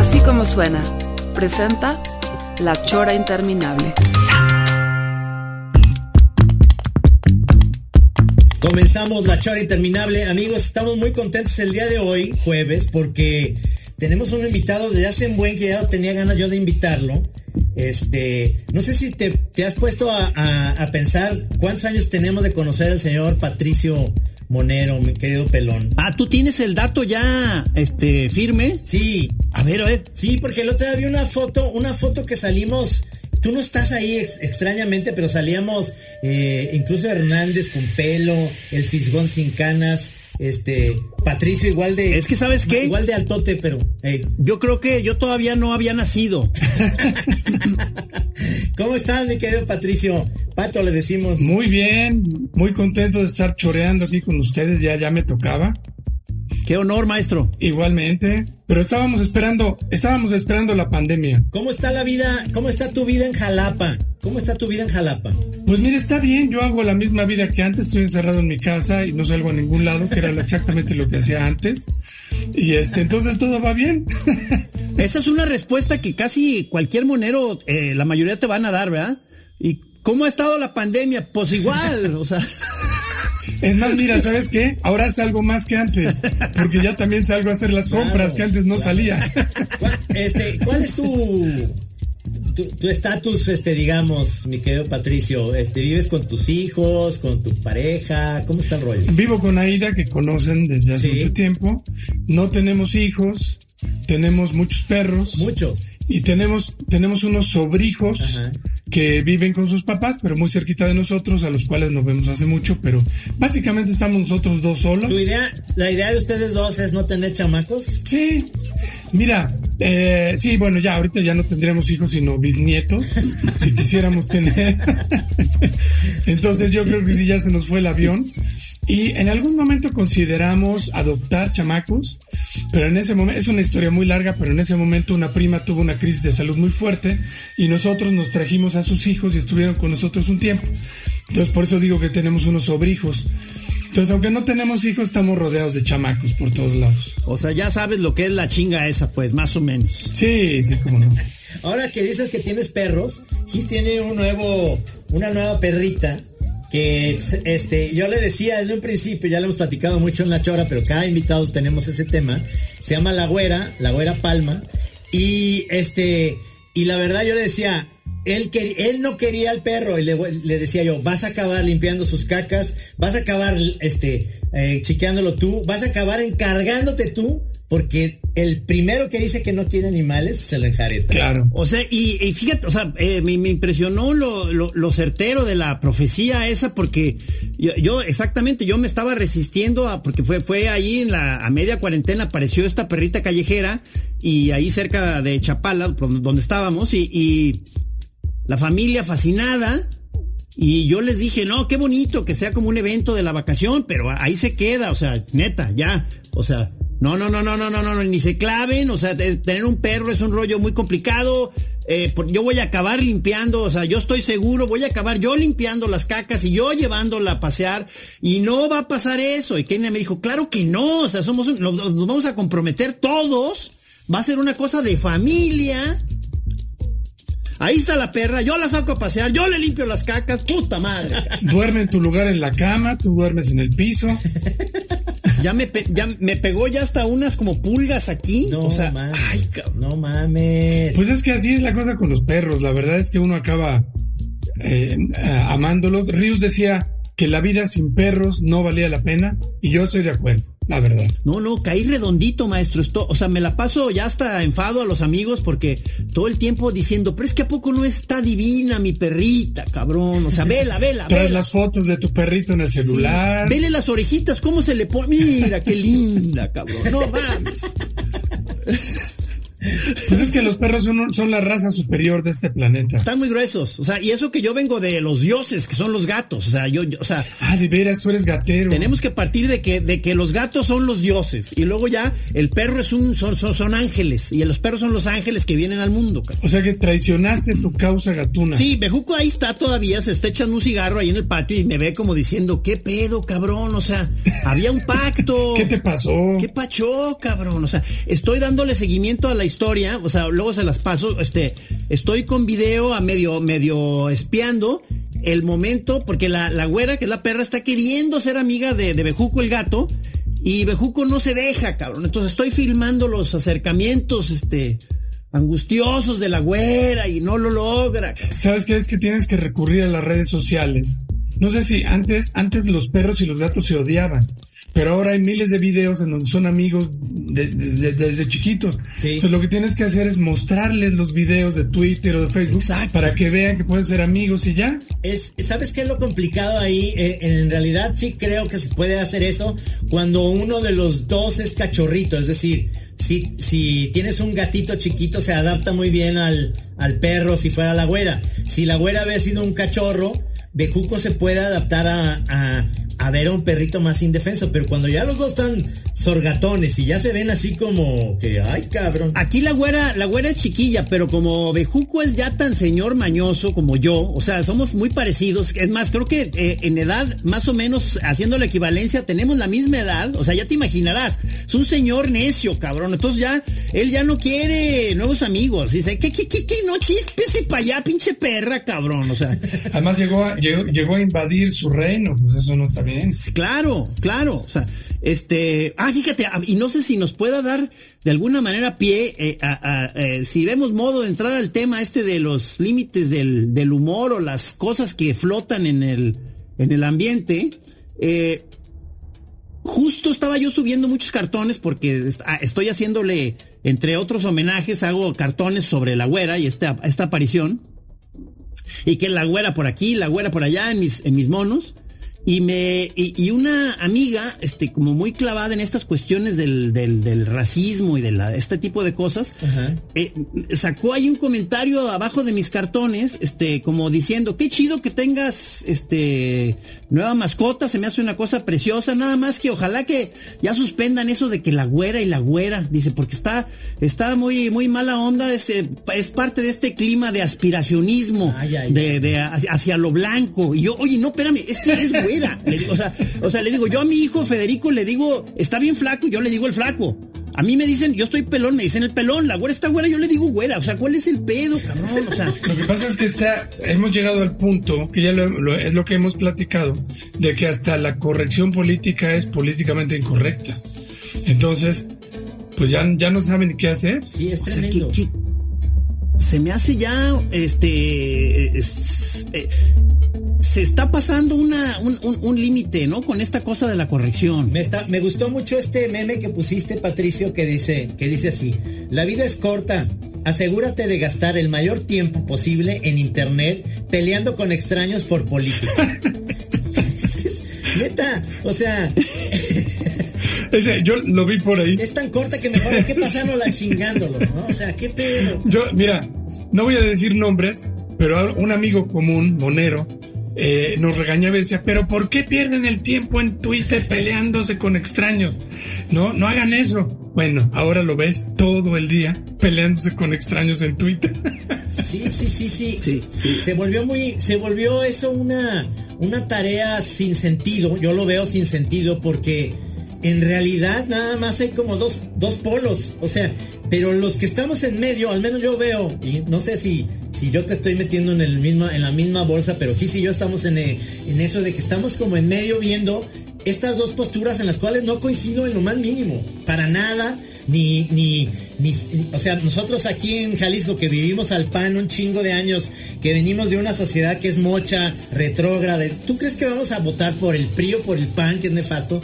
Así como suena, presenta La Chora Interminable. Comenzamos la chora interminable. Amigos, estamos muy contentos el día de hoy, jueves, porque tenemos un invitado desde hace un buen que ya tenía ganas yo de invitarlo. Este, no sé si te, has puesto a pensar cuántos años tenemos de conocer al señor Patricio Monero, mi querido pelón. Ah, tú tienes el dato ya este firme. Sí, A ver, a ver. sí, porque el otro día vi una foto, una foto que salimos. Tú no estás ahí ex- extrañamente, pero salíamos eh, incluso Hernández con pelo, el Fisgón sin canas, este Patricio igual de Es que, ¿sabes qué? igual de altote, pero hey, Yo creo que yo todavía no había nacido. ¿Cómo estás, mi querido Patricio? Pato le decimos. Muy bien, muy contento de estar choreando aquí con ustedes, ya ya me tocaba. Qué honor, maestro. Igualmente, pero estábamos esperando, estábamos esperando la pandemia. ¿Cómo está la vida? ¿Cómo está tu vida en Jalapa? ¿Cómo está tu vida en Jalapa? Pues mire, está bien, yo hago la misma vida que antes, estoy encerrado en mi casa y no salgo a ningún lado, que era exactamente lo que hacía antes. Y este, entonces todo va bien. Esa es una respuesta que casi cualquier monero, eh, la mayoría te van a dar, ¿verdad? ¿Y cómo ha estado la pandemia? Pues igual, o sea. Es más, mira, ¿sabes qué? Ahora salgo más que antes, porque ya también salgo a hacer las compras que antes no salía. ¿Cuál, este, ¿cuál es tu tu- tu estatus, este, digamos, mi querido Patricio? Este, ¿Vives con tus hijos, con tu pareja? ¿Cómo está el rollo? Vivo con Aida, que conocen desde hace Sí. mucho tiempo. No tenemos hijos, tenemos muchos perros. Muchos. Y tenemos, tenemos unos sobrijos Ajá. Que viven con sus papás, pero muy cerquita de nosotros, a los cuales nos vemos hace mucho, pero básicamente estamos nosotros dos solos. ¿Tu idea, la idea de ustedes dos es no tener chamacos? Sí, mira, eh, sí, bueno, ya ahorita ya no tendríamos hijos, sino bisnietos, si quisiéramos tener. Entonces yo creo que sí, ya se nos fue el avión. Y en algún momento consideramos adoptar chamacos, pero en ese momento, es una historia muy larga, pero en ese momento una prima tuvo una crisis de salud muy fuerte y nosotros nos trajimos a sus hijos y estuvieron con nosotros un tiempo. Entonces por eso digo que tenemos unos sobrijos. Entonces aunque no tenemos hijos, estamos rodeados de chamacos por todos lados. O sea, ya sabes lo que es la chinga esa, pues, más o menos. Sí, sí, cómo no. Ahora que dices que tienes perros, Gis tiene un nuevo, una nueva perrita que este, yo le decía desde un principio, ya lo hemos platicado mucho en la chora, pero cada invitado tenemos ese tema. Se llama La Güera, La Güera Palma. Y este, y la verdad yo le decía, él, quer- él no quería al perro y le, le decía yo, vas a acabar limpiando sus cacas, vas a acabar este, eh, tú, vas a acabar encargándote tú, porque el primero que dice que no tiene animales se lo enjareta. Claro. O sea, y, y fíjate, o sea, eh, me, me impresionó lo, lo, lo certero de la profecía esa, porque yo, yo, exactamente, yo me estaba resistiendo a, porque fue, fue ahí en la, a media cuarentena apareció esta perrita callejera, y ahí cerca de Chapala, donde estábamos, y, y la familia fascinada, y yo les dije, no, qué bonito que sea como un evento de la vacación, pero ahí se queda, o sea, neta, ya, o sea, no, no, no, no, no, no, no, ni se claven. O sea, tener un perro es un rollo muy complicado. Eh, yo voy a acabar limpiando, o sea, yo estoy seguro, voy a acabar yo limpiando las cacas y yo llevándola a pasear y no va a pasar eso. Y Kenia me dijo, claro que no, o sea, somos un, nos, nos vamos a comprometer todos, va a ser una cosa de familia. Ahí está la perra, yo la saco a pasear, yo le limpio las cacas, puta madre. Duerme en tu lugar en la cama, tú duermes en el piso. Ya me, pe- ya me pegó ya hasta unas como pulgas aquí. No o sea, mames. ay, cabrón. no mames. Pues es que así es la cosa con los perros. La verdad es que uno acaba eh, amándolos. Rius decía que la vida sin perros no valía la pena y yo estoy de acuerdo. La verdad. No, no, caí redondito, maestro. Esto, o sea, me la paso ya hasta enfado a los amigos porque todo el tiempo diciendo, pero es que a poco no está divina mi perrita, cabrón. O sea, vela, vela, Traes vela. las fotos de tu perrito en el celular. Vele las orejitas, cómo se le pone. Mira, qué linda, cabrón. No mames. Pues es que los perros son, son la raza superior de este planeta. Están muy gruesos. O sea, y eso que yo vengo de los dioses, que son los gatos. O sea, yo, yo- o sea, Ah, de veras, tú eres gatero. tenemos que partir de que, de que los gatos son los dioses. Y luego ya el perro es un, son, son, son ángeles. Y los perros son los ángeles que vienen al mundo, cabrón. O sea que traicionaste tu causa gatuna. Sí, Bejuco ahí está todavía, se está echando un cigarro ahí en el patio y me ve como diciendo, ¿qué pedo, cabrón? O sea, había un pacto. ¿Qué te pasó? ¿Qué pachó, cabrón? O sea, estoy dándole seguimiento a la historia, o sea, luego se las paso, este, estoy con video a medio, medio espiando el momento, porque la, la güera, que es la perra, está queriendo ser amiga de, de Bejuco el gato, y Bejuco no se deja, cabrón. Entonces estoy filmando los acercamientos, este, angustiosos de la güera, y no lo logra. ¿Sabes qué? Es que tienes que recurrir a las redes sociales. No sé si antes, antes los perros y los gatos se odiaban. Pero ahora hay miles de videos en donde son amigos de- de- de- desde chiquitos. Sí. Entonces lo que tienes que hacer es mostrarles los videos de Twitter o de Facebook Exacto. para que vean que pueden ser amigos y ya. Es, ¿Sabes qué es lo complicado ahí? Eh, en realidad sí creo que se puede hacer eso cuando uno de los dos es cachorrito. Es decir, si, si tienes un gatito chiquito se adapta muy bien al, al perro si fuera la güera. Si la güera había sido un cachorro, Bejuco se puede adaptar a, a, a ver a un perrito más indefenso. Pero cuando ya los dos están sorgatones y ya se ven así como que, ay cabrón. Aquí la güera, la güera es chiquilla, pero como Bejuco es ya tan señor mañoso como yo, o sea, somos muy parecidos. Es más, creo que eh, en edad, más o menos, haciendo la equivalencia, tenemos la misma edad. O sea, ya te imaginarás. Es un señor necio, cabrón. Entonces ya, él ya no quiere nuevos amigos. Dice, ¿qué, qué, qué, qué? No chispese para allá, pinche perra, cabrón. O sea, Además llegó a, llegó, a invadir su reino, pues eso no está bien. Claro, claro. O sea, este. Ah, fíjate, ah, y no sé si nos pueda dar de alguna manera pie, eh, eh, si vemos modo de entrar al tema este de los límites del, del humor o las cosas que flotan en el, en el ambiente. eh, justo estaba yo subiendo muchos cartones porque ah, estoy haciéndole, entre otros homenajes, hago cartones sobre la güera y esta, esta aparición y que la güera por aquí, la güera por allá en mis, en mis monos. Y me, y, y una amiga, este, como muy clavada en estas cuestiones del, del, del racismo y de la, este tipo de cosas, eh, sacó ahí un comentario abajo de mis cartones, este, como diciendo, qué chido que tengas, este, nueva mascota, se me hace una cosa preciosa, nada más que ojalá que ya suspendan eso de que la güera y la güera, dice, porque está, está muy, muy mala onda, es, eh, es parte de este clima de aspiracionismo, Ay, ay, de, de hacia, hacia lo blanco. Y yo, oye, no, espérame, es que eres güera. Le digo, o, sea, o sea, le digo, yo a mi hijo Federico le digo, está bien flaco, yo le digo el flaco. A mí me dicen, yo estoy pelón, me dicen el pelón, la güera está güera, yo le digo güera. O sea, ¿cuál es el pedo, cabrón? O sea, Lo que pasa es que está, hemos llegado al punto, que ya lo- lo- es lo que hemos platicado, de que hasta la corrección política es políticamente incorrecta. Entonces, pues ya, ya no saben qué hacer. Sí, es o sea, que, tremendo. Se me hace ya, este, es- eh, se está pasando una, un, un- un límite, ¿no? Con esta cosa de la corrección. Me, está, me gustó mucho este meme que pusiste, Patricio, que dice, que dice así: La vida es corta. Asegúrate de gastar el mayor tiempo posible en internet peleando con extraños por política. Neta, o sea, Ese, yo lo vi por ahí. es tan corta que mejor hay que pasárnosla chingándolos, ¿no? O sea, qué pedo. Yo, mira, no voy a decir nombres, pero un amigo común, Monero, eh, nos regañaba y decía, pero ¿por qué pierden el tiempo en Twitter peleándose con extraños? No, no hagan eso. Bueno, ahora lo ves todo el día peleándose con extraños en Twitter. Sí, sí, sí, sí. Sí, sí. Se volvió muy, se volvió eso una, una tarea sin sentido. Yo lo veo sin sentido porque en realidad nada más hay como dos, dos polos. O sea, pero los que estamos en medio, al menos yo veo, y no sé si, si yo te estoy metiendo en el misma, en la misma bolsa, pero Gis y yo estamos en, eh, en eso de que estamos como en medio viendo estas dos posturas en las cuales no coincido en lo más mínimo. Para nada. Ni, ni, ni, o sea, nosotros aquí en Jalisco que vivimos al pan un chingo de años, que venimos de una sociedad que es mocha, retrógrada, ¿tú crees que vamos a votar por el PRI o por el PAN, que es nefasto?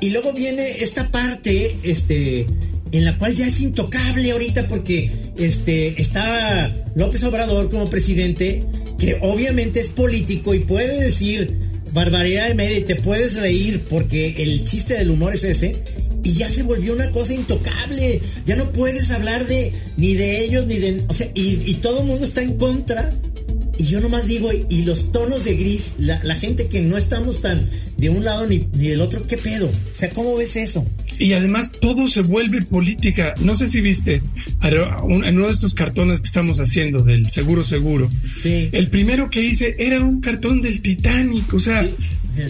y luego viene esta parte, este, en la cual ya es intocable ahorita porque este está López Obrador como presidente, que obviamente es político y puede decir barbaridad de media y te puedes reír porque el chiste del humor es ese. Y ya se volvió una cosa intocable. Ya no puedes hablar de ni de ellos ni de. O sea, y, y todo el mundo está en contra y yo nomás digo, y los tonos de gris, la, la gente que no estamos tan de un lado ni, ni, del otro, ¿qué pedo? O sea, ¿cómo ves eso? Y además todo se vuelve política. No sé si viste en uno de estos cartones que estamos haciendo del Seguro Seguro. Sí. El primero que hice era un cartón del Titanic. O sea, sí.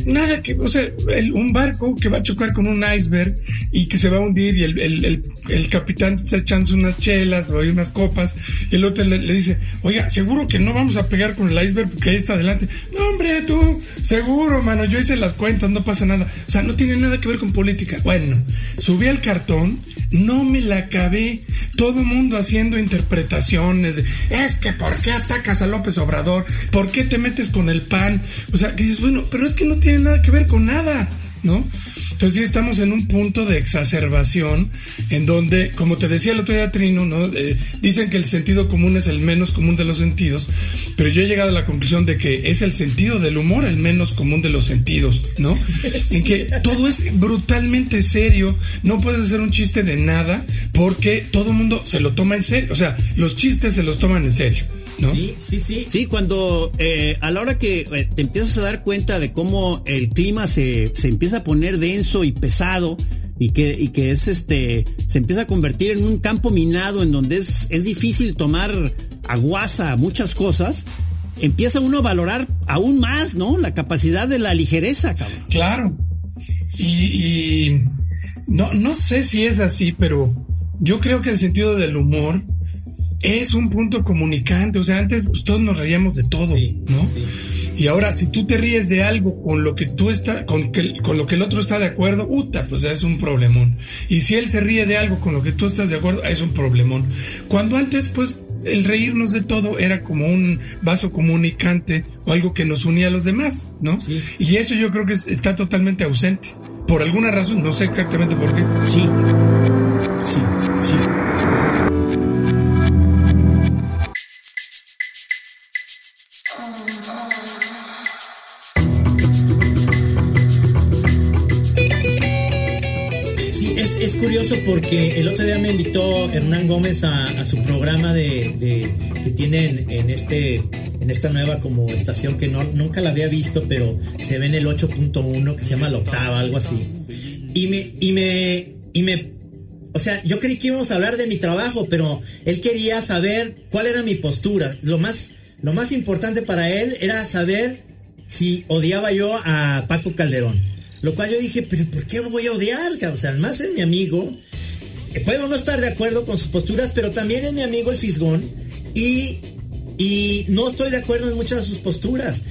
Nada que, o sea, un barco que va a chocar con un iceberg y que se va a hundir y el, el, el capitán está echando unas chelas o hay unas copas el otro le, le, dice, oiga, seguro que no vamos a pegar con el iceberg porque ahí está adelante. No, hombre, tú, seguro, mano, yo hice las cuentas, no pasa nada. O sea, no tiene nada que ver con política. Bueno, subí al cartón, no me la acabé. Todo el mundo haciendo interpretaciones de, es que ¿por qué atacas a López Obrador? ¿Por qué te metes con el PAN? O sea, que dices, bueno, pero es que no tiene nada que ver con nada, ¿no? Entonces sí estamos en un punto de exacerbación en donde, como te decía el otro día Trino, ¿no? Eh, dicen que el sentido común es el menos común de los sentidos, pero yo he llegado a la conclusión de que es el sentido del humor el menos común de los sentidos, ¿no? En que todo es brutalmente serio, no puedes hacer un chiste de nada porque todo el mundo se lo toma en serio, o sea, los chistes se los toman en serio. ¿No? Sí, sí, sí. Sí, cuando eh, a la hora que eh, te empiezas a dar cuenta de cómo el clima se, se empieza a poner denso y pesado y que, y que es este, se empieza a convertir en un campo minado en donde es, es difícil tomar aguasa muchas cosas, empieza uno a valorar aún más, ¿no? La capacidad de la ligereza, cabrón. Claro. Y, y no, no sé si es así, pero yo creo que el sentido del humor es un punto comunicante. O sea, antes pues, todos nos reíamos de todo, Sí, ¿no? sí. Y ahora, si tú te ríes de algo con lo que tú estás, con, que, con lo que el otro está de acuerdo, puta, pues es un problemón. Y si él se ríe de algo con lo que tú estás de acuerdo, es un problemón. Cuando antes, pues, el reírnos de todo era como un vaso comunicante o algo que nos unía a los demás, ¿no? Sí. Y eso yo creo que es- está totalmente ausente. Por alguna razón, no sé exactamente por qué. Sí, el otro día me invitó Hernán Gómez a, su programa de, que tienen en este en esta nueva como estación que nunca la había visto, pero se ve en el 8.1 que se llama La Octava, algo así. Y me, y me, y me, o sea, yo creí que íbamos a hablar de mi trabajo, pero él quería saber cuál era mi postura. Lo más, lo más importante para él era saber si odiaba yo a Paco Calderón. Lo cual yo dije, pero ¿por qué lo voy a odiar? O sea, además es mi amigo. Eh, Puedo no estar de acuerdo con sus posturas, pero también es mi amigo el Fisgón. Y, y no estoy de acuerdo en muchas de sus posturas.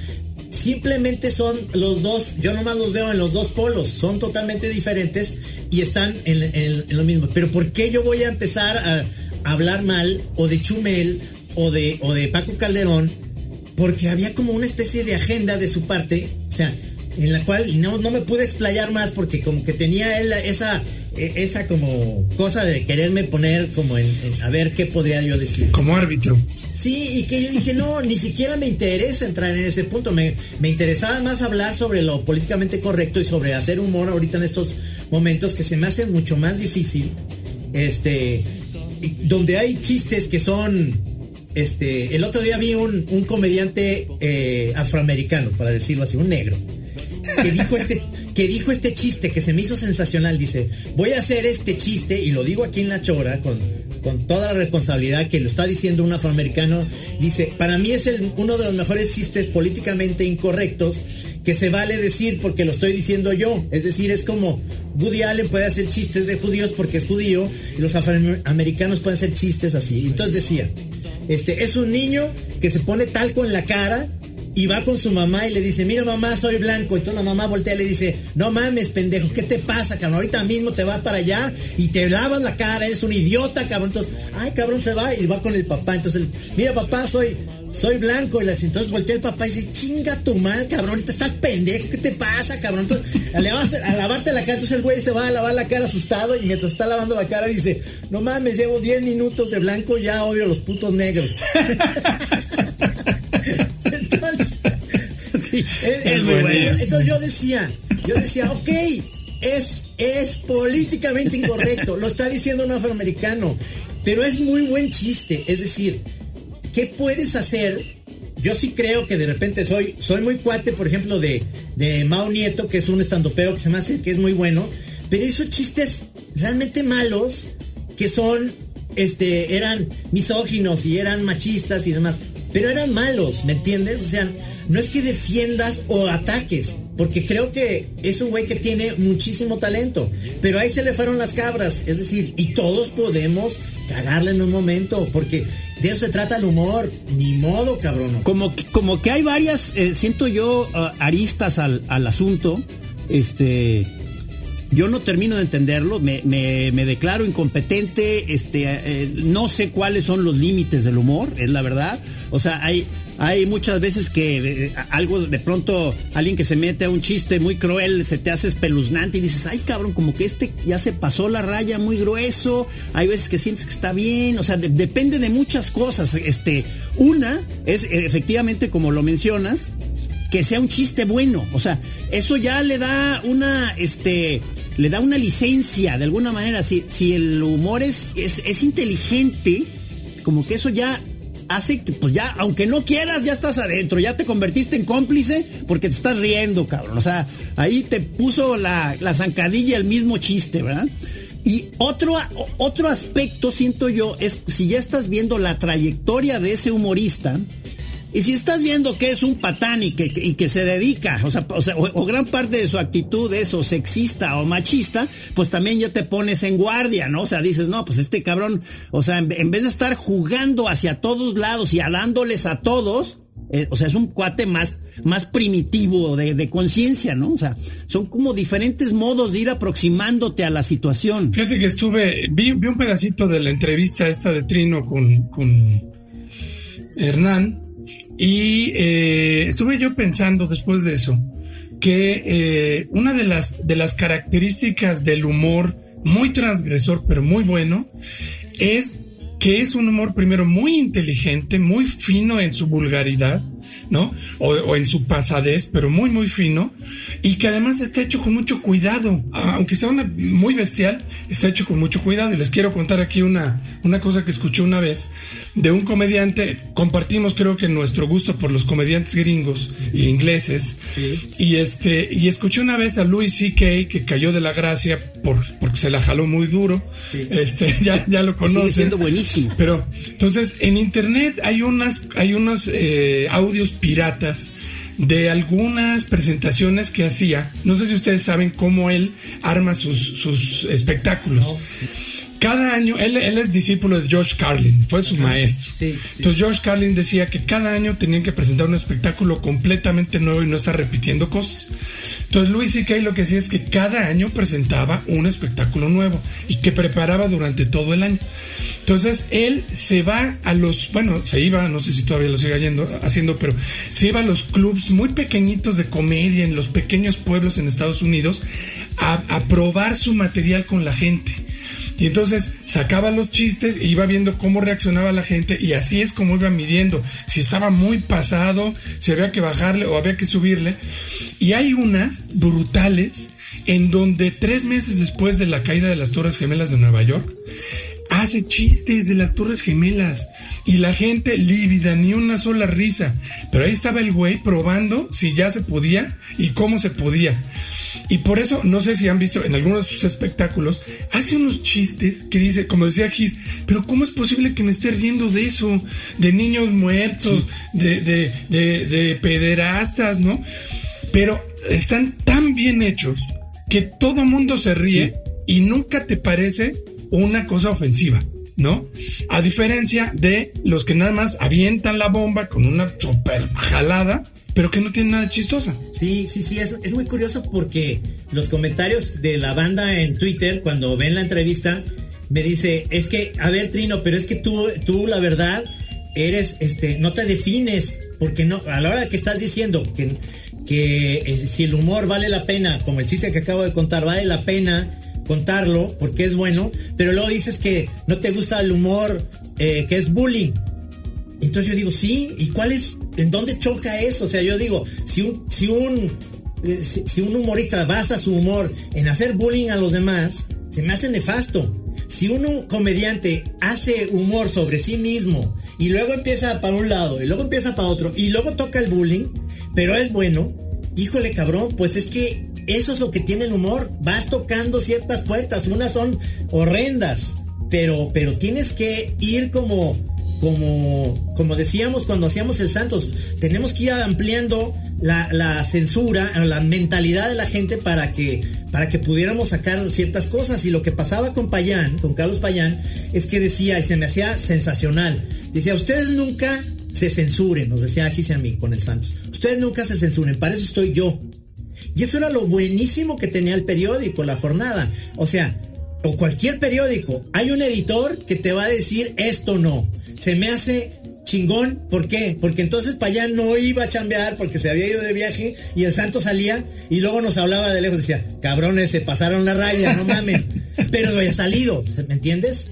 Simplemente son los dos, yo nomás los veo en los dos polos, son totalmente diferentes y están en, lo mismo. Pero ¿por qué yo voy a empezar a, hablar mal o de Chumel o de, o de Paco Calderón? Porque había como una especie de agenda de su parte, o sea, en la cual no, no me pude explayar más porque como que tenía él esa, esa como cosa de quererme poner como en, en a ver qué podría yo decir. Como árbitro. Sí, y que yo dije, no, ni siquiera me interesa entrar en ese punto. Me, me interesaba más hablar sobre lo políticamente correcto y sobre hacer humor ahorita en estos momentos que se me hace mucho más difícil. Este, donde hay chistes que son, este, el otro día vi un, un comediante eh, afroamericano, para decirlo así, un negro, que dijo este que dijo este chiste que se me hizo sensacional. Dice, voy a hacer este chiste, y lo digo aquí en La Chora, con, con toda la responsabilidad que lo está diciendo un afroamericano. Dice, para mí es el- uno de los mejores chistes políticamente incorrectos que se vale decir porque lo estoy diciendo yo. Es decir, es como Woody Allen puede hacer chistes de judíos porque es judío, y los afroamericanos pueden hacer chistes así. Entonces decía, este, es un niño que se pone talco en la cara y va con su mamá y le dice, mira mamá, soy blanco. Toda la mamá voltea y le dice, no mames, pendejo, ¿qué te pasa, cabrón? Ahorita mismo te vas para allá y te lavas la cara, eres un idiota, cabrón. Entonces, ay, cabrón, se va y va con el papá. Entonces, mira papá, soy, soy blanco. Y entonces voltea el papá y dice, chinga tu madre, cabrón, ahorita estás pendejo, ¿qué te pasa, cabrón? Entonces, a, lavarte la cara, entonces el güey se va a lavar la cara asustado y mientras está lavando la cara dice, no mames, llevo 10 minutos de blanco, ya odio a los putos negros. es, muy bueno. Entonces yo decía, yo decía, ok, es, es políticamente incorrecto, lo está diciendo un afroamericano, pero es muy buen chiste. Es decir, ¿qué puedes hacer? Yo sí creo que de repente soy, soy muy cuate, por ejemplo, de, de Mao Nieto, que es un estandopeo que se me hace que es muy bueno, pero esos chistes realmente malos que son, este, eran misóginos y eran machistas y demás, pero eran malos, ¿me entiendes? O sea, no es que defiendas o ataques, porque creo que es un güey que tiene muchísimo talento, pero ahí se le fueron las cabras, es decir, y todos podemos cagarle en un momento, porque de eso se trata el humor, ni modo, cabrón. Como, como que hay varias, eh, siento yo, uh, aristas al, al asunto, este yo no termino de entenderlo, me, me, declaro incompetente, este, eh, no sé cuáles son los límites del humor, es la verdad. O sea, hay, hay muchas veces que eh, algo de pronto, alguien que se mete a un chiste muy cruel, se te hace espeluznante y dices, ay cabrón, como que este ya se pasó la raya muy grueso. Hay veces que sientes que está bien, o sea, depende de muchas cosas. Este, una es efectivamente, como lo mencionas, que sea un chiste bueno. O sea, eso ya le da una, este, le da una licencia de alguna manera. Si, si el humor es, es, inteligente, como que eso ya hace que, pues ya, aunque no quieras, ya estás adentro, ya te convertiste en cómplice porque te estás riendo, cabrón. O sea, ahí te puso la, la zancadilla el mismo chiste, ¿verdad? Y otro, otro aspecto, siento yo, es si ya estás viendo la trayectoria de ese humorista, y si estás viendo que es un patán y que, y que se dedica, o sea, o, gran parte de su actitud es o sexista o machista, pues también ya te pones en guardia, ¿no? O sea, dices, no, pues este cabrón, o sea, en, vez de estar jugando hacia todos lados y alándoles a todos, eh, o sea, es un cuate más, más primitivo de, de conciencia, ¿no? O sea, son como diferentes modos de ir aproximándote a la situación. Fíjate que estuve, vi, vi un pedacito de la entrevista esta de Trino con, con Hernán y eh, estuve yo pensando después de eso que eh, una de las, de las características del humor muy transgresor pero muy bueno es que es un humor primero muy inteligente, muy fino en su vulgaridad, ¿no? O, en su pasadez, pero muy, muy fino, y que además está hecho con mucho cuidado. Aunque sea una, muy bestial, está hecho con mucho cuidado. Y les quiero contar aquí una, una cosa que escuché una vez de un comediante. Compartimos, creo que, nuestro gusto por los comediantes gringos e ingleses. Y este, y escuché una vez a Louis C.K. que cayó de la gracia por, porque se la jaló muy duro. Este, ya, ya lo conocen. siendo buenísimo pero entonces en internet hay unas hay unos eh, audios piratas de algunas presentaciones que hacía. No sé si ustedes saben cómo él arma sus, sus espectáculos. Cada año, él, él, es discípulo de George Carlin, fue su maestro. Entonces George Carlin decía que cada año tenían que presentar un espectáculo completamente nuevo y no estar repitiendo cosas. Entonces Luis C.K. lo que hacía es que cada año presentaba un espectáculo nuevo y que preparaba durante todo el año. Entonces él se va a los, bueno, se iba, no sé si todavía lo sigue yendo, haciendo, pero se iba a los clubs muy pequeñitos de comedia en los pequeños pueblos en Estados Unidos a, a probar su material con la gente. Y entonces sacaba los chistes e iba viendo cómo reaccionaba la gente y así es como iba midiendo. Si estaba muy pasado, si había que bajarle o había que subirle. Y hay unas brutales en donde tres meses después de la caída de las Torres Gemelas de Nueva York, hace chistes de las Torres Gemelas y la gente lívida, ni una sola risa. Pero ahí estaba el güey probando si ya se podía y cómo se podía. Y por eso, no sé si han visto en algunos de sus espectáculos, hace unos chistes que dice, como decía Gis, pero ¿cómo es posible que me esté riendo de eso? De niños muertos, de, de, de, pederastas, ¿no? Pero están tan bien hechos que todo mundo se ríe y nunca te parece una cosa ofensiva. ¿no? A diferencia de los que nada más avientan la bomba con una super jalada pero que no tiene nada chistosa. Sí, sí, sí, es, muy curioso porque los comentarios de la banda en Twitter, cuando ven la entrevista, me dice, es que, a ver, Trino, pero es que tú, tú, la verdad, eres, este, no te defines, porque no, a la hora que estás diciendo que, que eh, si el humor vale la pena, como el chiste que acabo de contar, vale la pena contarlo, porque es bueno, pero luego dices que no te gusta el humor, eh, que es bullying. Entonces yo digo, sí, ¿y cuál es, en dónde choca eso? O sea, yo digo, si un, si un, eh, si, si un humorista basa su humor en hacer bullying a los demás, se me hace nefasto. Si un comediante hace humor sobre sí mismo y luego empieza para un lado y luego empieza para otro y luego toca el bullying, pero es bueno, híjole cabrón, pues es que eso es lo que tiene el humor. Vas tocando ciertas puertas, unas son horrendas, pero, pero tienes que ir como, como, como decíamos cuando hacíamos el Santos, tenemos que ir ampliando la, la censura, la mentalidad de la gente para que, para que pudiéramos sacar ciertas cosas. Y lo que pasaba con Payán, con Carlos Payán, es que decía, y se me hacía sensacional, decía, ustedes nunca se censuren, nos decía Gise a mí con el Santos, ustedes nunca se censuren, para eso estoy yo. Y eso era lo buenísimo que tenía el periódico, la jornada. O sea, o cualquier periódico, hay un editor que te va a decir esto no. Se me hace chingón, ¿por qué? Porque entonces para allá no iba a chambear porque se había ido de viaje y el santo salía y luego nos hablaba de lejos, decía, cabrones, se pasaron la raya, no mamen. Pero había salido, ¿me entiendes?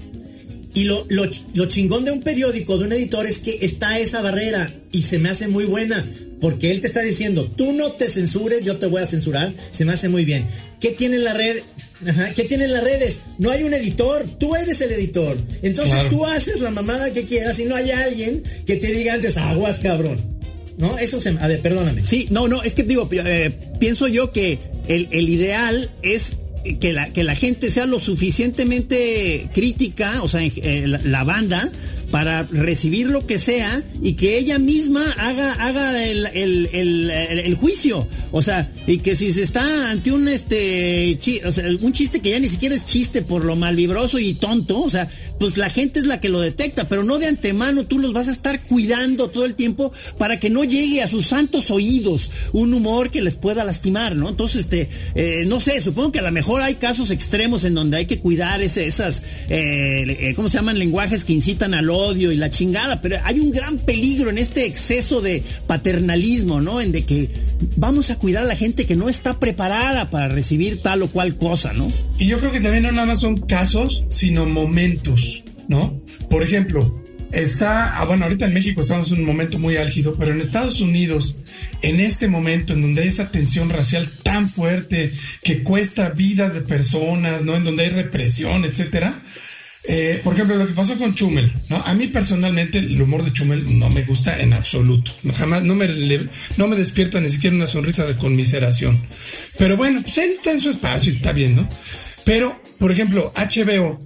Y lo, lo, lo, chingón de un periódico, de un editor, es que está esa barrera y se me hace muy buena. Porque él te está diciendo, tú no te censures, yo te voy a censurar. Se me hace muy bien. ¿Qué tiene la red? Ajá, ¿Qué tienen las redes? No hay un editor, tú eres el editor. Entonces claro. tú haces la mamada que quieras y no hay alguien que te diga antes, aguas cabrón. ¿No? Eso se... A ver, perdóname. Sí, no, no, es que digo, eh, pienso yo que el, el ideal es que la, que la gente sea lo suficientemente crítica, o sea, eh, la, la, banda, para recibir lo que sea y que ella misma haga, haga el, el, el, juicio. O sea, y que si se está ante un este o sea, un chiste que ya ni siquiera es chiste por lo malvibroso y tonto, o sea, pues la gente es la que lo detecta, pero no de antemano tú los vas a estar cuidando todo el tiempo para que no llegue a sus santos oídos un humor que les pueda lastimar, ¿no? Entonces, este, eh, no sé, supongo que a lo mejor hay casos extremos en donde hay que cuidar ese, esas, eh, ¿cómo se llaman? Lenguajes que incitan al odio y la chingada, pero hay un gran peligro en este exceso de paternalismo, ¿no? En de que vamos a cuidar a la gente que no está preparada para recibir tal o cual cosa, ¿no? Y yo creo que también no nada más son casos, sino momentos, ¿no? Por ejemplo, está, ah, bueno, ahorita en México estamos en un momento muy álgido, pero en Estados Unidos, en este momento en donde hay esa tensión racial tan fuerte que cuesta vidas de personas, ¿no? En donde hay represión, etcétera. Eh, por ejemplo, lo que pasó con Chumel, ¿no? A mí personalmente el humor de Chumel no me gusta en absoluto. Jamás, no me, no me despierta ni siquiera una sonrisa de conmiseración. Pero bueno, pues él está en su espacio y está bien, ¿no? Pero, por ejemplo, HBO,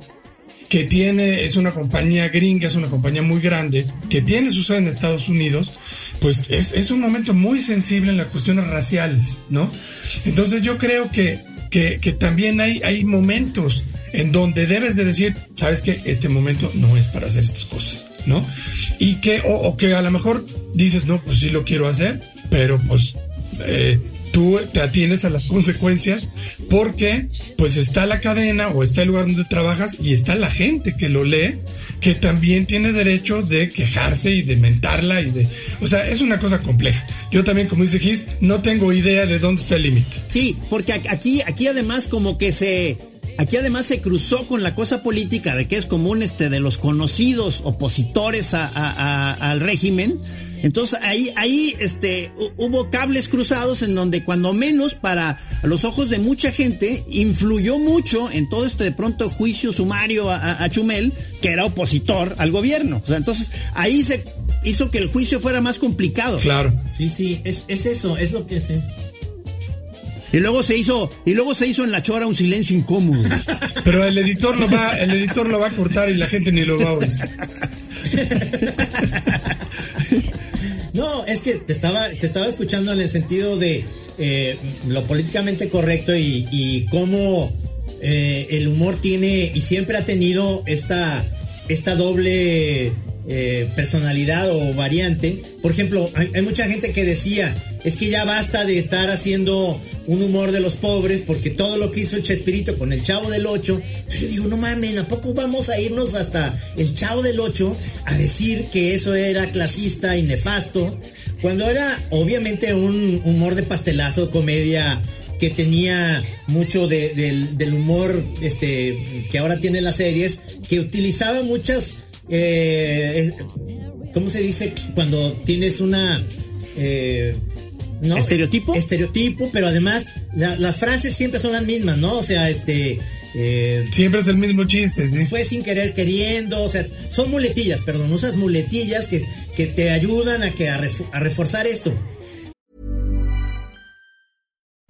que tiene, es una compañía gringa, es una compañía muy grande, que tiene su sede en Estados Unidos, pues es, es un momento muy sensible en las cuestiones raciales, ¿no? Entonces yo creo que, que, que también hay, hay momentos en donde debes de decir, sabes que este momento no es para hacer estas cosas, ¿no? Y que, o, o que a lo mejor dices, no, pues sí lo quiero hacer, pero pues eh, tú te atienes a las consecuencias porque pues está la cadena o está el lugar donde trabajas y está la gente que lo lee que también tiene derecho de quejarse y de mentarla y de o sea es una cosa compleja yo también como dice Gis no tengo idea de dónde está el límite sí porque aquí aquí además como que se Aquí además se cruzó con la cosa política de que es común este de los conocidos opositores a, al régimen. Entonces ahí, ahí este, hubo cables cruzados en donde cuando menos para los ojos de mucha gente influyó mucho en todo este de pronto juicio sumario a, a Chumel, que era opositor al gobierno. O sea, entonces ahí se hizo que el juicio fuera más complicado. Claro. Sí, sí, es, es eso, es lo que sé. Y luego se hizo, y luego se hizo en la chora un silencio incómodo. Pero el editor lo va, el editor lo va a cortar y la gente ni lo va a oír. No, es que te estaba, te estaba escuchando en el sentido de eh, lo políticamente correcto y, cómo eh, el humor tiene y siempre ha tenido esta, esta doble eh, personalidad o variante. Por ejemplo, hay, mucha gente que decía, es que ya basta de estar haciendo un humor de los pobres, porque todo lo que hizo el Chespirito con el Chavo del 8, yo digo, no mames, ¿a poco vamos a irnos hasta el Chavo del 8 a decir que eso era clasista y nefasto? Cuando era obviamente un humor de pastelazo, comedia que tenía mucho de, de, del humor este, que ahora tiene las series, que utilizaba muchas eh, ¿cómo se dice? Cuando tienes una... Eh, ¿no? ¿Estereotipo? Estereotipo, pero además la, las frases siempre son las mismas, ¿no? O sea, este... Eh, siempre es el mismo chiste, ¿sí? Fue sin querer queriendo, o sea, son muletillas, perdón, usas muletillas que, que te ayudan a, que, a, ref, a reforzar esto.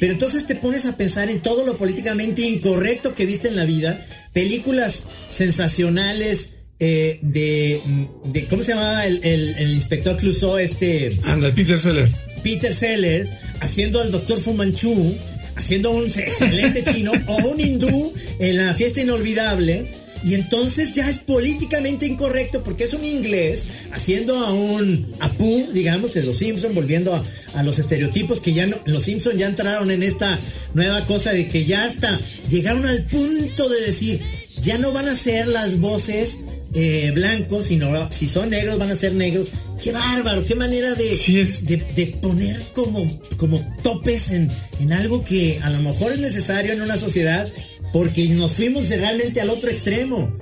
Pero entonces te pones a pensar en todo lo políticamente incorrecto que viste en la vida, películas sensacionales eh, de, de, ¿cómo se llamaba el, el, el inspector Clouseau? Este... Anda, Peter Sellers. Peter Sellers, haciendo al doctor Fu Manchu, haciendo un excelente chino, o un hindú en la fiesta inolvidable. Y entonces ya es políticamente incorrecto porque es un inglés haciendo a un Apu, digamos, de los Simpsons, volviendo a, a, los estereotipos que ya no, los Simpsons ya entraron en esta nueva cosa de que ya hasta llegaron al punto de decir, ya no van a ser las voces eh, blancos, sino si son negros van a ser negros. Qué bárbaro, qué manera de, sí de, de, poner como, como topes en, en algo que a lo mejor es necesario en una sociedad porque nos fuimos realmente al otro extremo.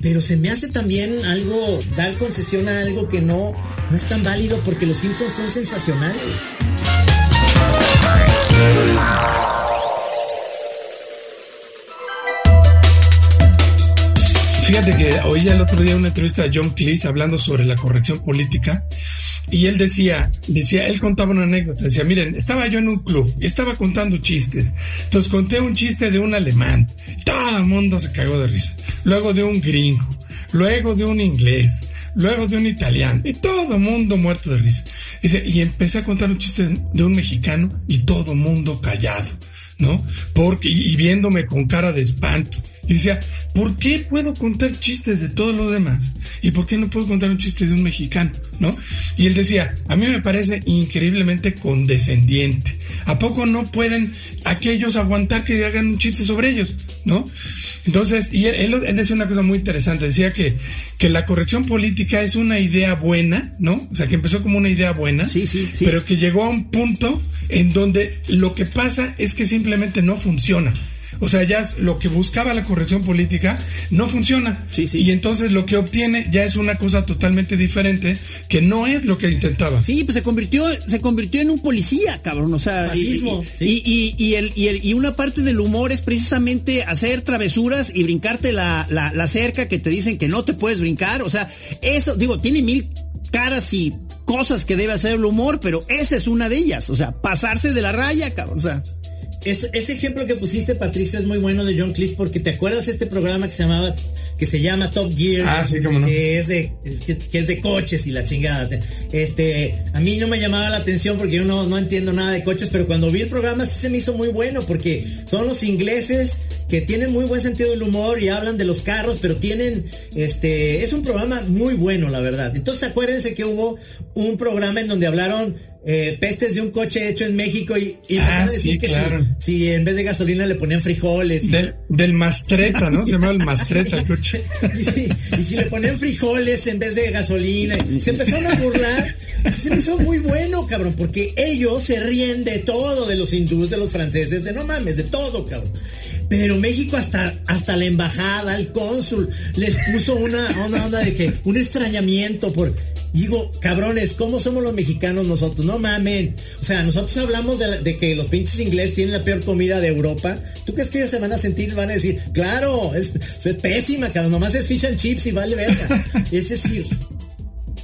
Pero se me hace también algo, dar concesión a algo que no, no es tan válido porque los Simpsons son sensacionales. Fíjate que el otro día una entrevista de John Cleese hablando sobre la corrección política y él decía, decía, él contaba una anécdota, decía, miren, estaba yo en un club y estaba contando chistes. Entonces conté un chiste de un alemán, todo el mundo se cagó de risa. Luego de un gringo, luego de un inglés, luego de un italiano y todo el mundo muerto de risa. Dice, y empecé a contar un chiste de un mexicano y todo el mundo callado. ¿No? Porque, y viéndome con cara de espanto. Y decía, ¿por qué puedo contar chistes de todos los demás? ¿Y por qué no puedo contar un chiste de un mexicano? ¿No? Y él decía, a mí me parece increíblemente condescendiente. ¿A poco no pueden aquellos aguantar que hagan un chiste sobre ellos? ¿No? Entonces, y él, él, decía una cosa muy interesante, decía que, que la corrección política es una idea buena, ¿no? O sea, que empezó como una idea buena, sí, sí, sí. pero que llegó a un punto en donde lo que pasa es que simplemente no funciona. O sea, ya lo que buscaba la corrección política no funciona. Sí, sí. Y entonces lo que obtiene ya es una cosa totalmente diferente que no es lo que intentaba. Sí, pues se convirtió, se convirtió en un policía, cabrón. O sea, Fascismo, y, y, y, y, el, y, el, y una parte del humor es precisamente hacer travesuras y brincarte la, la, la cerca que te dicen que no te puedes brincar. O sea, eso, digo, tiene mil caras y cosas que debe hacer el humor, pero esa es una de ellas. O sea, pasarse de la raya, cabrón. O sea. Es, ese ejemplo que pusiste, Patricio, es muy bueno de John Cleese porque te acuerdas de este programa que se llamaba que se llama Top Gear, ah, sí, cómo no. que es de que, que, es de coches y la chingada. Este, a mí no me llamaba la atención porque yo no, no entiendo nada de coches, pero cuando vi el programa sí se me hizo muy bueno porque son los ingleses que tienen muy buen sentido del humor y hablan de los carros, pero tienen este es un programa muy bueno, la verdad. Entonces acuérdense que hubo un programa en donde hablaron eh, pestes de un coche hecho en México y, y ah, sí, que claro. si, si, en vez de gasolina le ponían frijoles. Y... Del, del, Mastreta, ¿no? Se llama el Mastreta el coche. y, si, y, si, le ponían frijoles en vez de gasolina. Se empezaron a burlar. Se me hizo muy bueno, cabrón, porque ellos se ríen de todo, de los hindúes, de los franceses, de no mames, de todo, cabrón. Pero México hasta, hasta la embajada, el cónsul, les puso una, una onda de que un extrañamiento por digo, cabrones, ¿cómo somos los mexicanos nosotros? No mamen. O sea, nosotros hablamos de, que los pinches ingleses tienen la peor comida de Europa. ¿Tú crees que ellos se van a sentir, van a decir, claro, es, es pésima, cabrón, nomás es fish and chips y vale verga? es decir,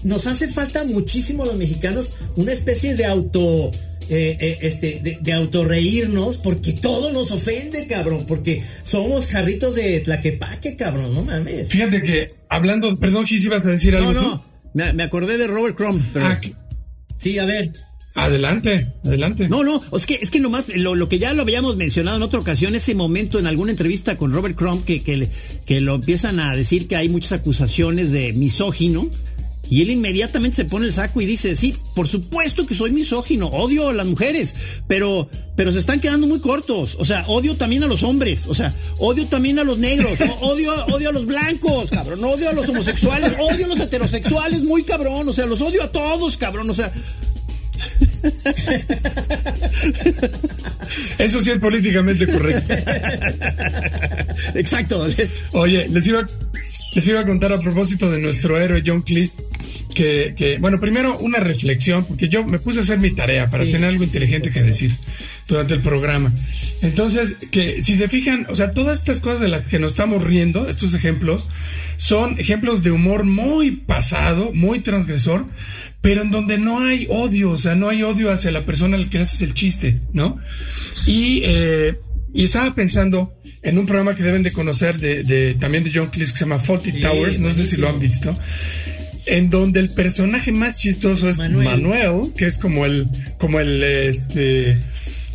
nos hace falta muchísimo los mexicanos una especie de auto eh, eh, este, de, de autorreírnos porque todo nos ofende, cabrón, porque somos jarritos de tlaquepaque, cabrón, no mames. Fíjate que hablando, perdón, Gis, ibas a decir algo. No, no, me, acordé de Robert Crumb. Ah, sí, a ver. Adelante, adelante. No, no, es que, es que nomás lo, lo, que ya lo habíamos mencionado en otra ocasión, ese momento en alguna entrevista con Robert Crumb, que, que, que lo empiezan a decir que hay muchas acusaciones de misógino, y él inmediatamente se pone el saco y dice, sí, por supuesto que soy misógino, odio a las mujeres, pero, pero se están quedando muy cortos. O sea, odio también a los hombres, o sea, odio también a los negros, odio, odio a los blancos, cabrón, odio a los homosexuales, odio a los heterosexuales, muy cabrón, o sea, los odio a todos, cabrón, o sea. Eso sí es políticamente correcto. Exacto. Oye, les iba, les iba a contar a propósito de nuestro héroe John Cleese. Que, bueno, primero una reflexión, porque yo me puse a hacer mi tarea para tener algo inteligente que decir durante el programa. Entonces, que si se fijan, o sea, todas estas cosas de las que nos estamos riendo, estos ejemplos, son ejemplos de humor muy pasado, muy transgresor, pero en donde no hay odio, o sea, no hay odio hacia la persona al que haces el chiste, ¿no? Y, eh, y estaba pensando en un programa que deben de conocer de, también de John Cleese que se llama Faulty Towers, no sé si lo han visto, en donde el personaje más chistoso es Manuel, que es como el, como el, este,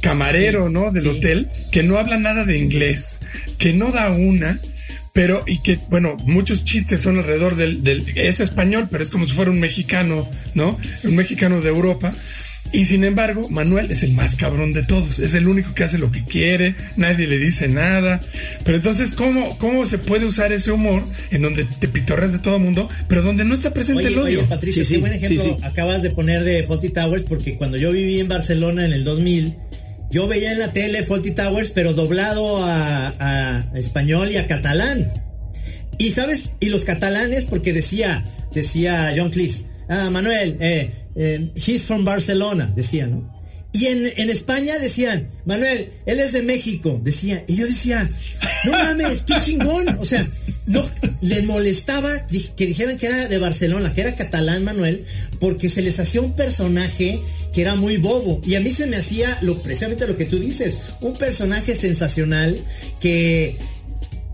camarero, ¿no? Del hotel, que no habla nada de inglés, que no da una, pero y que bueno muchos chistes son alrededor del, del, es español pero es como si fuera un mexicano no un mexicano de Europa y sin embargo, Manuel es el más cabrón de todos. Es el único que hace lo que quiere, nadie le dice nada. Pero entonces, ¿cómo, cómo se puede usar ese humor en donde te pitorras de todo el mundo, pero donde no está presente el odio? Oye, Patricio, sí, qué buen ejemplo acabas de poner de Faulty Towers, porque cuando yo viví en Barcelona en el 2000, yo veía en la tele Faulty Towers, pero doblado a, a español y a catalán. Y sabes, y los catalanes, porque decía, decía John Cleese, ah, Manuel, eh, eh, he's from Barcelona, decía, ¿no? Y en, en, España decían, Manuel, él es de México, decía. Y yo decía, no mames, qué chingón. O sea, no, les molestaba que dijeran que era de Barcelona, que era catalán Manuel, porque se les hacía un personaje que era muy bobo. Y a mí se me hacía lo, precisamente lo que tú dices, un personaje sensacional que,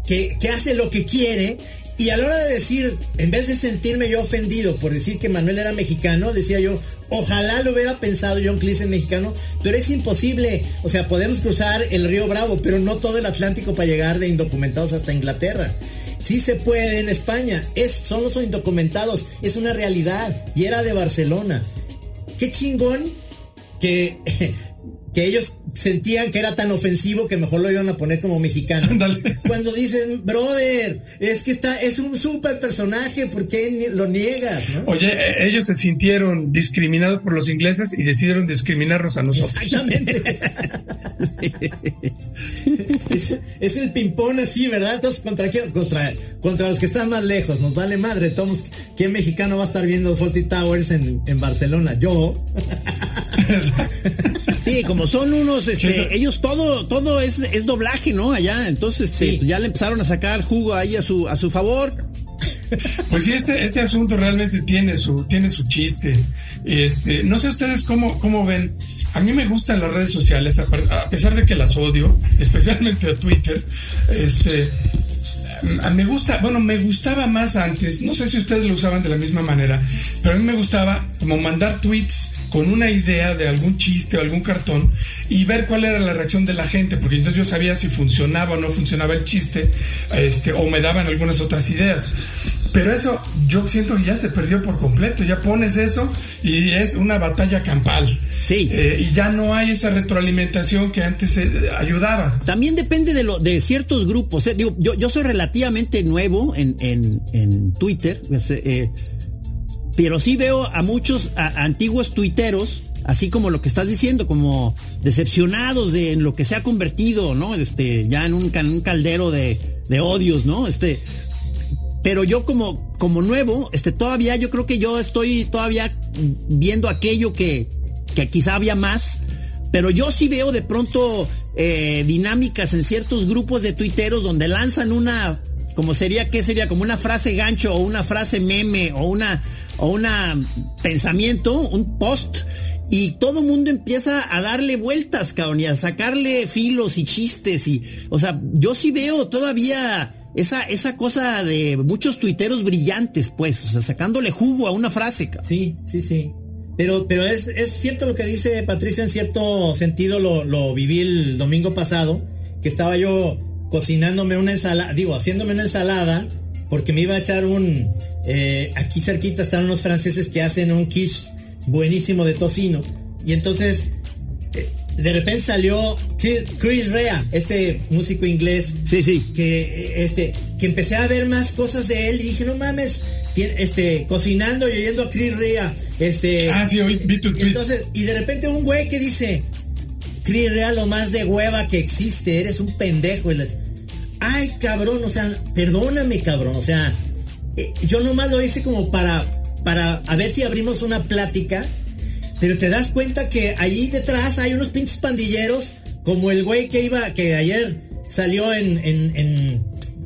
que, que hace lo que quiere y a la hora de decir, en vez de sentirme yo ofendido por decir que Manuel era mexicano, decía yo, ojalá lo hubiera pensado John Cleese en mexicano, pero es imposible. O sea, podemos cruzar el río Bravo, pero no todo el Atlántico para llegar de indocumentados hasta Inglaterra. Sí se puede en España, es, son los indocumentados, es una realidad. Y era de Barcelona. Qué chingón que que ellos sentían que era tan ofensivo que mejor lo iban a poner como mexicano. Cuando dicen, brother, es que está, es un super personaje, ¿por qué lo niegas? Oye, e, ellos se sintieron discriminados por los ingleses y decidieron discriminarnos a nosotros. Exactamente. es, el ping-pong así, ¿verdad? Entonces, ¿contra quién? Contra, contra los que están más lejos. Nos vale madre. Tomos, ¿Quién mexicano va a estar viendo Forty Towers en, en Barcelona? Yo. Sí, como son unos, este, ellos todo, todo es, es doblaje, ¿no? Allá, entonces este, ya le empezaron a sacar jugo ahí a su, a su favor. Pues sí, este, este asunto realmente tiene su, tiene su chiste. Este, no sé ustedes cómo, cómo ven. A mí me gustan las redes sociales, a pesar de que las odio, especialmente a Twitter. Este, me gusta, bueno, me gustaba más antes, no sé si ustedes lo usaban de la misma manera, pero a mí me gustaba como mandar tweets con una idea de algún chiste o algún cartón y ver cuál era la reacción de la gente, porque entonces yo sabía si funcionaba o no funcionaba el chiste, este, o me daban algunas otras ideas. Pero eso yo siento que ya se perdió por completo, ya pones eso y es una batalla campal. Sí. Eh, y ya no hay esa retroalimentación que antes eh, ayudaba. También depende de, lo, de ciertos grupos. Eh. Digo, yo, yo soy relativamente nuevo en, en, en Twitter, pues, pero sí veo a muchos antiguos tuiteros así como lo que estás diciendo, como decepcionados de en lo que se ha convertido, ¿no? Este, ya en un, caldero de, de, odios, ¿no? Este, pero yo como como nuevo, este, todavía yo creo que yo estoy todavía viendo aquello que, que quizá había más, pero yo sí veo de pronto eh, dinámicas en ciertos grupos de tuiteros donde lanzan una, como sería, ¿qué sería? Como una frase gancho o una frase meme o una, o una pensamiento, un post y todo mundo empieza a darle vueltas, cabrón, y a sacarle filos y chistes y, o sea, yo sí veo todavía esa, esa cosa de muchos tuiteros brillantes, pues, o sea, sacándole jugo a una frase, cabrón. Sí, sí, sí. Pero, pero es, es cierto lo que dice Patricio, en cierto sentido lo, lo viví el domingo pasado, que estaba yo cocinándome una ensalada, digo, haciéndome una ensalada, porque me iba a echar un, eh, aquí cerquita están unos franceses que hacen un quiche buenísimo de tocino. Y entonces, eh, de repente salió Chris Rea, este músico inglés. Sí, sí. Que, eh, este, que empecé a ver más cosas de él y dije, no mames, este, cocinando y oyendo a Chris Rea. Este, ah, sí, vi tu tweet. Entonces, y de repente un güey que dice, Chris Rea lo más de hueva que existe, eres un pendejo. Ay, cabrón, o sea, perdóname, cabrón, o sea, eh, yo nomás lo hice como para para a ver si abrimos una plática. Pero te das cuenta que allí detrás hay unos pinches pandilleros, como el güey que iba, que ayer salió en, en,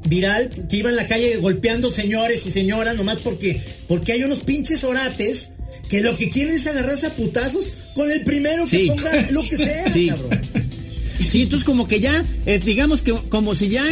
viral, que iba en la calle golpeando señores y señoras, nomás porque, porque hay unos pinches orates que lo que quieren es agarrarse a putazos con el primero que ponga lo que sea, sí. cabrón. Sí, entonces como que ya, digamos que como si ya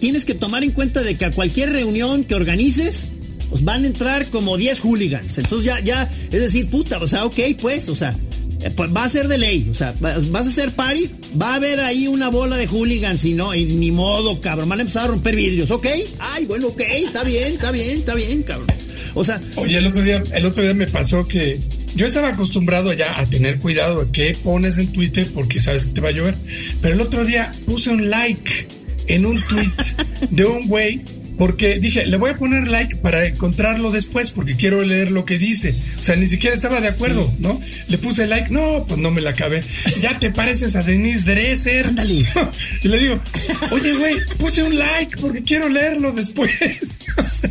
tienes que tomar en cuenta de que a cualquier reunión que organices, pues van a entrar como 10 hooligans. Entonces ya, ya, es decir, puta, o sea, ok, pues, o sea, eh, pues va a ser de ley, o sea, vas a hacer party, va a haber ahí una bola de hooligans y no, y ni modo, cabrón, van a empezar a romper vidrios, ¿ok? Ay, bueno, ok, está bien, está bien, está bien, cabrón. O sea... Oye, el otro día, el otro día me pasó que yo estaba acostumbrado ya a tener cuidado de qué pones en Twitter porque sabes que te va a llover, pero el otro día puse un like en un tweet de un güey porque dije, le voy a poner like para encontrarlo después porque quiero leer lo que dice. O sea, ni siquiera estaba de acuerdo, ¿no? Le puse like, no, pues no me la acabé. Ya te pareces a Denise Dresser. Ándale. y le digo, oye, güey, puse un like porque quiero leerlo después.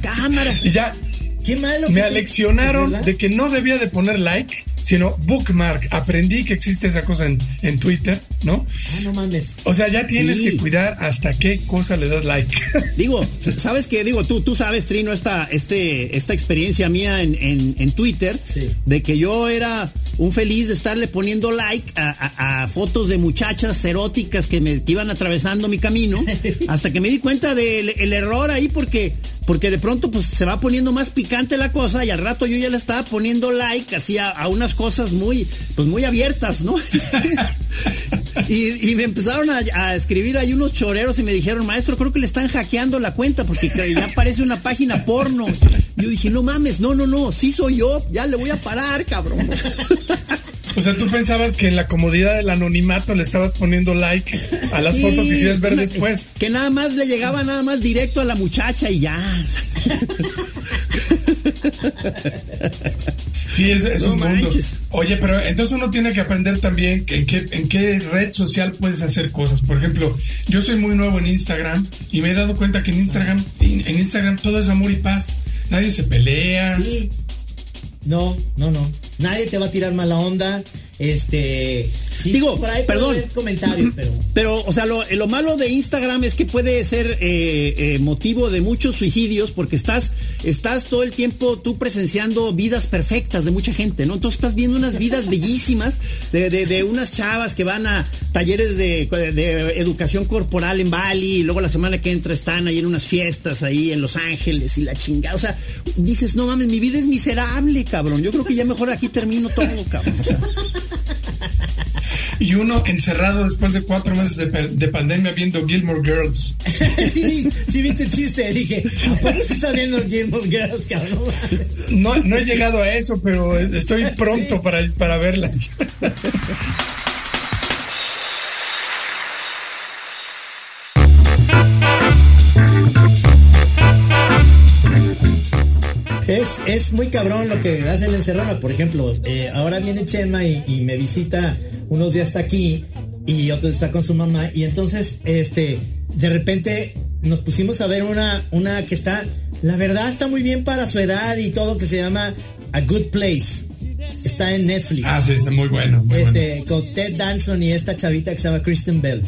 Cámara. y ya. Qué malo. Me aleccionaron de que no debía de poner like sino bookmark. Aprendí que existe esa cosa en, en Twitter, ¿no? Ah, no mames. O sea, ya tienes que cuidar hasta qué cosa le das like. Digo, ¿sabes qué? Digo, tú, tú sabes, Trino, esta, este, esta experiencia mía en, en, en Twitter, de que yo era un feliz de estarle poniendo like a, a, fotos de muchachas eróticas que me iban atravesando mi camino, hasta que me di cuenta del el error ahí porque porque de pronto pues se va poniendo más picante la cosa y al rato yo ya le estaba poniendo like así a, unas cosas muy pues muy abiertas, ¿no? y, me empezaron a, escribir ahí unos choreros y me dijeron, maestro, creo que le están hackeando la cuenta porque ya aparece una página porno. Yo dije, no mames, no, no, no, sí soy yo, ya le voy a parar, cabrón. O sea, tú pensabas que en la comodidad del anonimato le estabas poniendo like a las fotos que querías ver después. Que nada más le llegaba nada más directo a la muchacha y ya. Sí, es, un mundo. Oye, pero entonces uno tiene que aprender también que en, qué, en qué red social puedes hacer cosas. Por ejemplo, yo soy muy nuevo en Instagram y me he dado cuenta que en Instagram, en Instagram todo es amor y paz. Nadie se pelea. Sí. No, no, no. Nadie te va a tirar mala onda. Este. Digo, perdón. Comentarios, pero... pero, o sea, lo, lo, malo de Instagram es que puede ser eh, eh, motivo de muchos suicidios porque estás, estás todo el tiempo tú presenciando vidas perfectas de mucha gente, ¿no? Entonces estás viendo unas vidas bellísimas de, de, de, unas chavas que van a talleres de, de, educación corporal en Bali y luego la semana que entra están ahí en unas fiestas ahí en Los Ángeles y la chingada. O sea, dices, no mames, mi vida es miserable, cabrón. Yo creo que ya mejor aquí termino todo, cabrón. O sea, y uno encerrado después de cuatro meses de, pandemia viendo Gilmore Girls. sí, sí vi tu chiste, dije, ¿por qué se está viendo Gilmore Girls, cabrón? No, no he llegado a eso, pero estoy pronto para, para verlas. Es, es muy cabrón lo que hace el encerrona. Por ejemplo, eh, ahora viene Chema y, me visita unos días está aquí y otros está con su mamá. Y entonces, este, de repente nos pusimos a ver una, una que está la verdad está muy bien para su edad y todo que se llama A Good Place. Está en Netflix. Ah, sí, está muy bueno. Muy este, con Ted Danson y esta chavita que se llama Kristen Bell.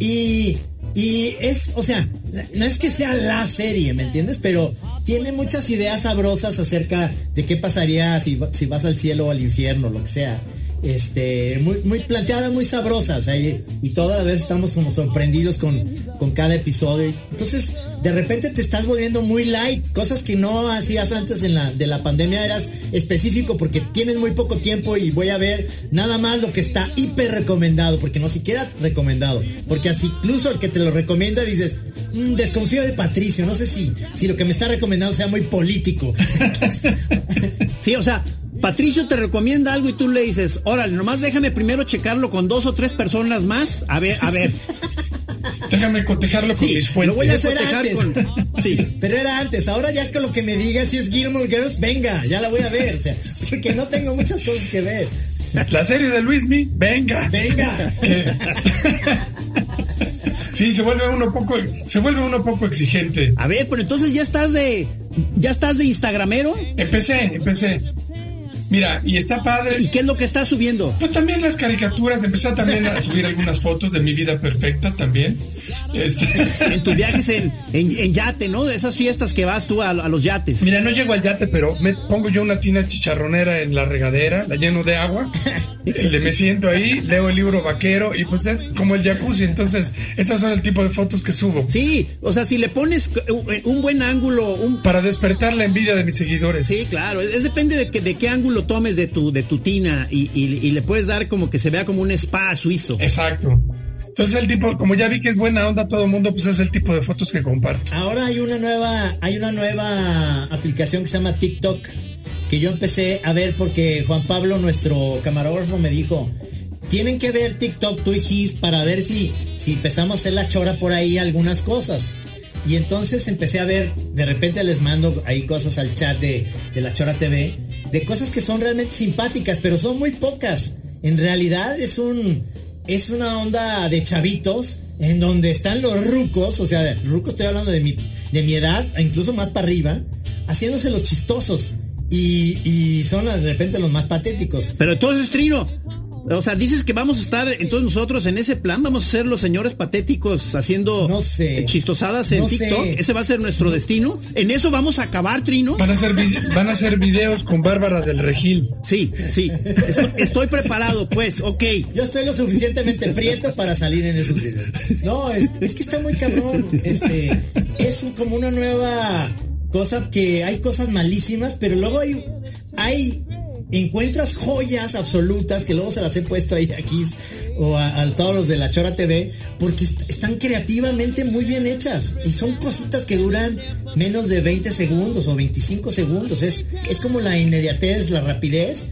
Y, y es, o sea, no es que sea la serie, ¿me entiendes? Pero tiene muchas ideas sabrosas acerca de qué pasaría si, si vas al cielo o al infierno, lo que sea este, muy, muy planteada, muy sabrosa, o sea, y, todas las veces estamos como sorprendidos con, con cada episodio. Entonces, de repente te estás volviendo muy light, cosas que no hacías antes en la, de la pandemia, eras específico porque tienes muy poco tiempo y voy a ver nada más lo que está hiper recomendado, porque no siquiera recomendado, porque así incluso el que te lo recomienda dices, mm, desconfío de Patricio, no sé si, si lo que me está recomendando sea muy político. sí, o sea, Patricio te recomienda algo y tú le dices, órale, nomás déjame primero checarlo con dos o tres personas más. A ver, a ver. Déjame cotejarlo con mis fuentes. Lo voy a hacer Con... Sí, pero era antes. Ahora ya que lo que me diga si es Gilmore Girls, venga, ya la voy a ver. O sea, porque no tengo muchas cosas que ver. La serie de Luismi, venga. Venga. Sí, se vuelve uno poco, se vuelve uno poco exigente. A ver, pero entonces ya estás de, ya estás de Instagramero. Empecé, empecé. Mira, y está padre. ¿Y qué es lo que está subiendo? Pues también las caricaturas. Empecé también a subir algunas fotos de mi vida perfecta también. Este... En tus viajes en, en, yate, ¿no? De esas fiestas que vas tú a, los yates. Mira, no llego al yate, pero me pongo yo una tina chicharronera en la regadera, la lleno de agua, le me siento ahí, leo el libro vaquero y pues es como el jacuzzi. Entonces, esas son el tipo de fotos que subo. Sí, o sea, si le pones un buen ángulo. Un... Para despertar la envidia de mis seguidores. Sí, claro. Es, depende de, que, de qué ángulo tomes de tu, de tu tina y, le puedes dar como que se vea como un spa suizo. Exacto. Entonces el tipo, como ya vi que es buena onda todo el mundo, pues es el tipo de fotos que comparto. Ahora hay una nueva, hay una nueva aplicación que se llama TikTok, que yo empecé a ver porque Juan Pablo, nuestro camarógrafo, me dijo, tienen que ver TikTok tú y Gis para ver si, si empezamos a hacer la chora por ahí algunas cosas. Y entonces empecé a ver, de repente les mando ahí cosas al chat de, de la Chora TV de cosas que son realmente simpáticas, pero son muy pocas. En realidad es un es una onda de chavitos en donde están los rucos, o sea, rucos estoy hablando de mi, de mi edad, incluso más para arriba, haciéndose los chistosos. Y, y son de repente los más patéticos. Pero entonces, Trino, o sea, dices que vamos a estar entonces nosotros en ese plan, vamos a ser los señores patéticos haciendo no sé, chistosadas en TikTok. Ese va a ser nuestro destino. En eso vamos a acabar, Trino. Van a ser van a ser videos con Bárbara del Regil. Sí, sí. Estoy, preparado, pues, ok. Yo estoy lo suficientemente prieto para salir en esos videos. No, es, es que está muy cabrón. Este, es como una nueva cosa que hay cosas malísimas, pero luego hay hay encuentras joyas absolutas que luego se las he puesto ahí aquí o a, todos los de la Chora TV porque están creativamente muy bien hechas y son cositas que duran menos de 20 segundos o 25 segundos. Es, es como la inmediatez, la rapidez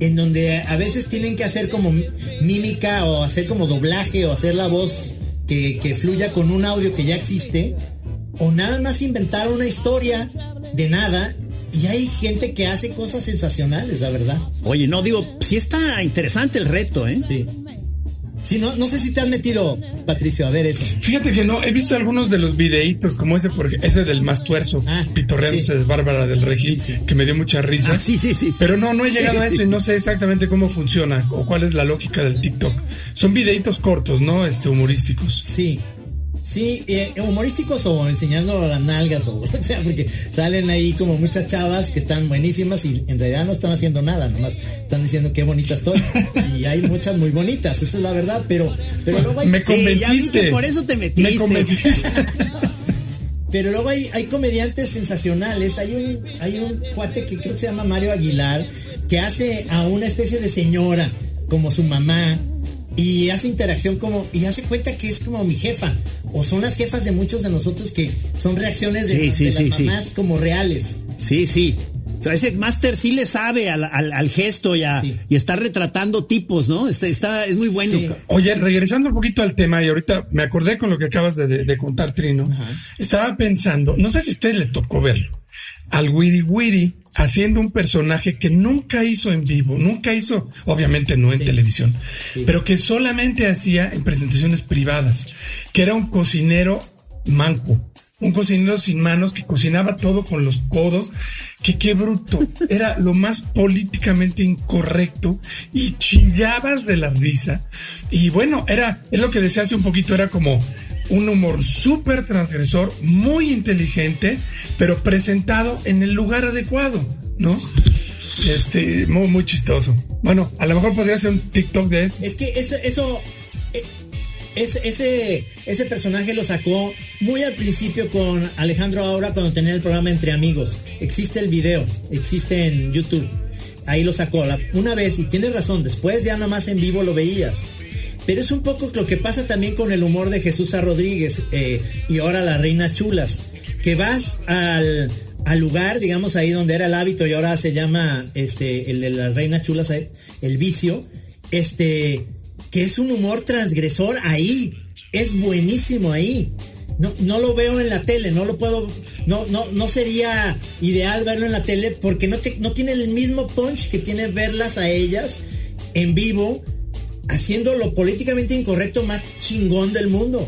en donde a veces tienen que hacer como mímica o hacer como doblaje o hacer la voz que, que fluya con un audio que ya existe o nada más inventar una historia de nada y hay gente que hace cosas sensacionales, la verdad. Oye, no, digo, sí está interesante el reto, ¿eh? Sí. Sí, no, no sé si te has metido, Patricio, a ver eso. Fíjate que no, he visto algunos de los videitos, como ese, porque ese del más tuerzo, ah, pitorreándose de Bárbara del Regil, que me dio mucha risa. Ah, sí, sí, sí. Pero no, no he llegado a eso y no sé exactamente cómo funciona o cuál es la lógica del TikTok. Son videitos cortos, ¿no? Este, humorísticos. Sí, Sí, eh, humorísticos o enseñando las nalgas o, o sea, porque salen ahí como muchas chavas que están buenísimas y en realidad no están haciendo nada, nomás están diciendo qué bonita estoy. y hay muchas muy bonitas, esa es la verdad, pero, pero luego hay... Me convenciste. por eso te metiste. Me convenciste. pero luego hay, hay comediantes sensacionales, hay un, hay un cuate que creo que se llama Mario Aguilar, que hace a una especie de señora como su mamá y hace interacción como y hace cuenta que es como mi jefa o son las jefas de muchos de nosotros que son reacciones de, las mamás como reales. Sí, sí. O sea, ese máster sí le sabe al, gesto y, y, está retratando tipos, ¿no? Está, está es muy bueno. Oye, regresando un poquito al tema, y ahorita me acordé con lo que acabas de, contar, Trino. Estaba pensando, no sé si a ustedes les tocó verlo, al Wiri Wiri haciendo un personaje que nunca hizo en vivo, nunca hizo, obviamente no en televisión, pero que solamente hacía en presentaciones privadas, que era un cocinero manco. un cocinero sin manos que cocinaba todo con los codos, que qué bruto, era lo más políticamente incorrecto y chillabas de la risa. Y bueno, era, es lo que decía hace un poquito, era como un humor súper transgresor, muy inteligente, pero presentado en el lugar adecuado, ¿no? Este, muy, muy chistoso. Bueno, a lo mejor podría ser un TikTok de eso. Es que eso, eso eh, ese, ese, ese personaje lo sacó muy al principio con Alejandro Aura cuando tenía el programa Entre Amigos. Existe el video, existe en YouTube. Ahí lo sacó una vez y tienes razón, después ya nada más en vivo lo veías. Pero es un poco lo que pasa también con el humor de Jesús A. Rodríguez eh, y ahora las Reinas Chulas. Que vas al, al lugar, digamos ahí donde era el hábito y ahora se llama este el de las reinas chulas, eh, el vicio, este que es un humor transgresor ahí, es buenísimo ahí. No, no lo veo en la tele, no lo puedo, no, no, no sería ideal verlo en la tele porque no, no tiene el mismo punch que tiene verlas a ellas en vivo, haciendo lo políticamente incorrecto más chingón del mundo.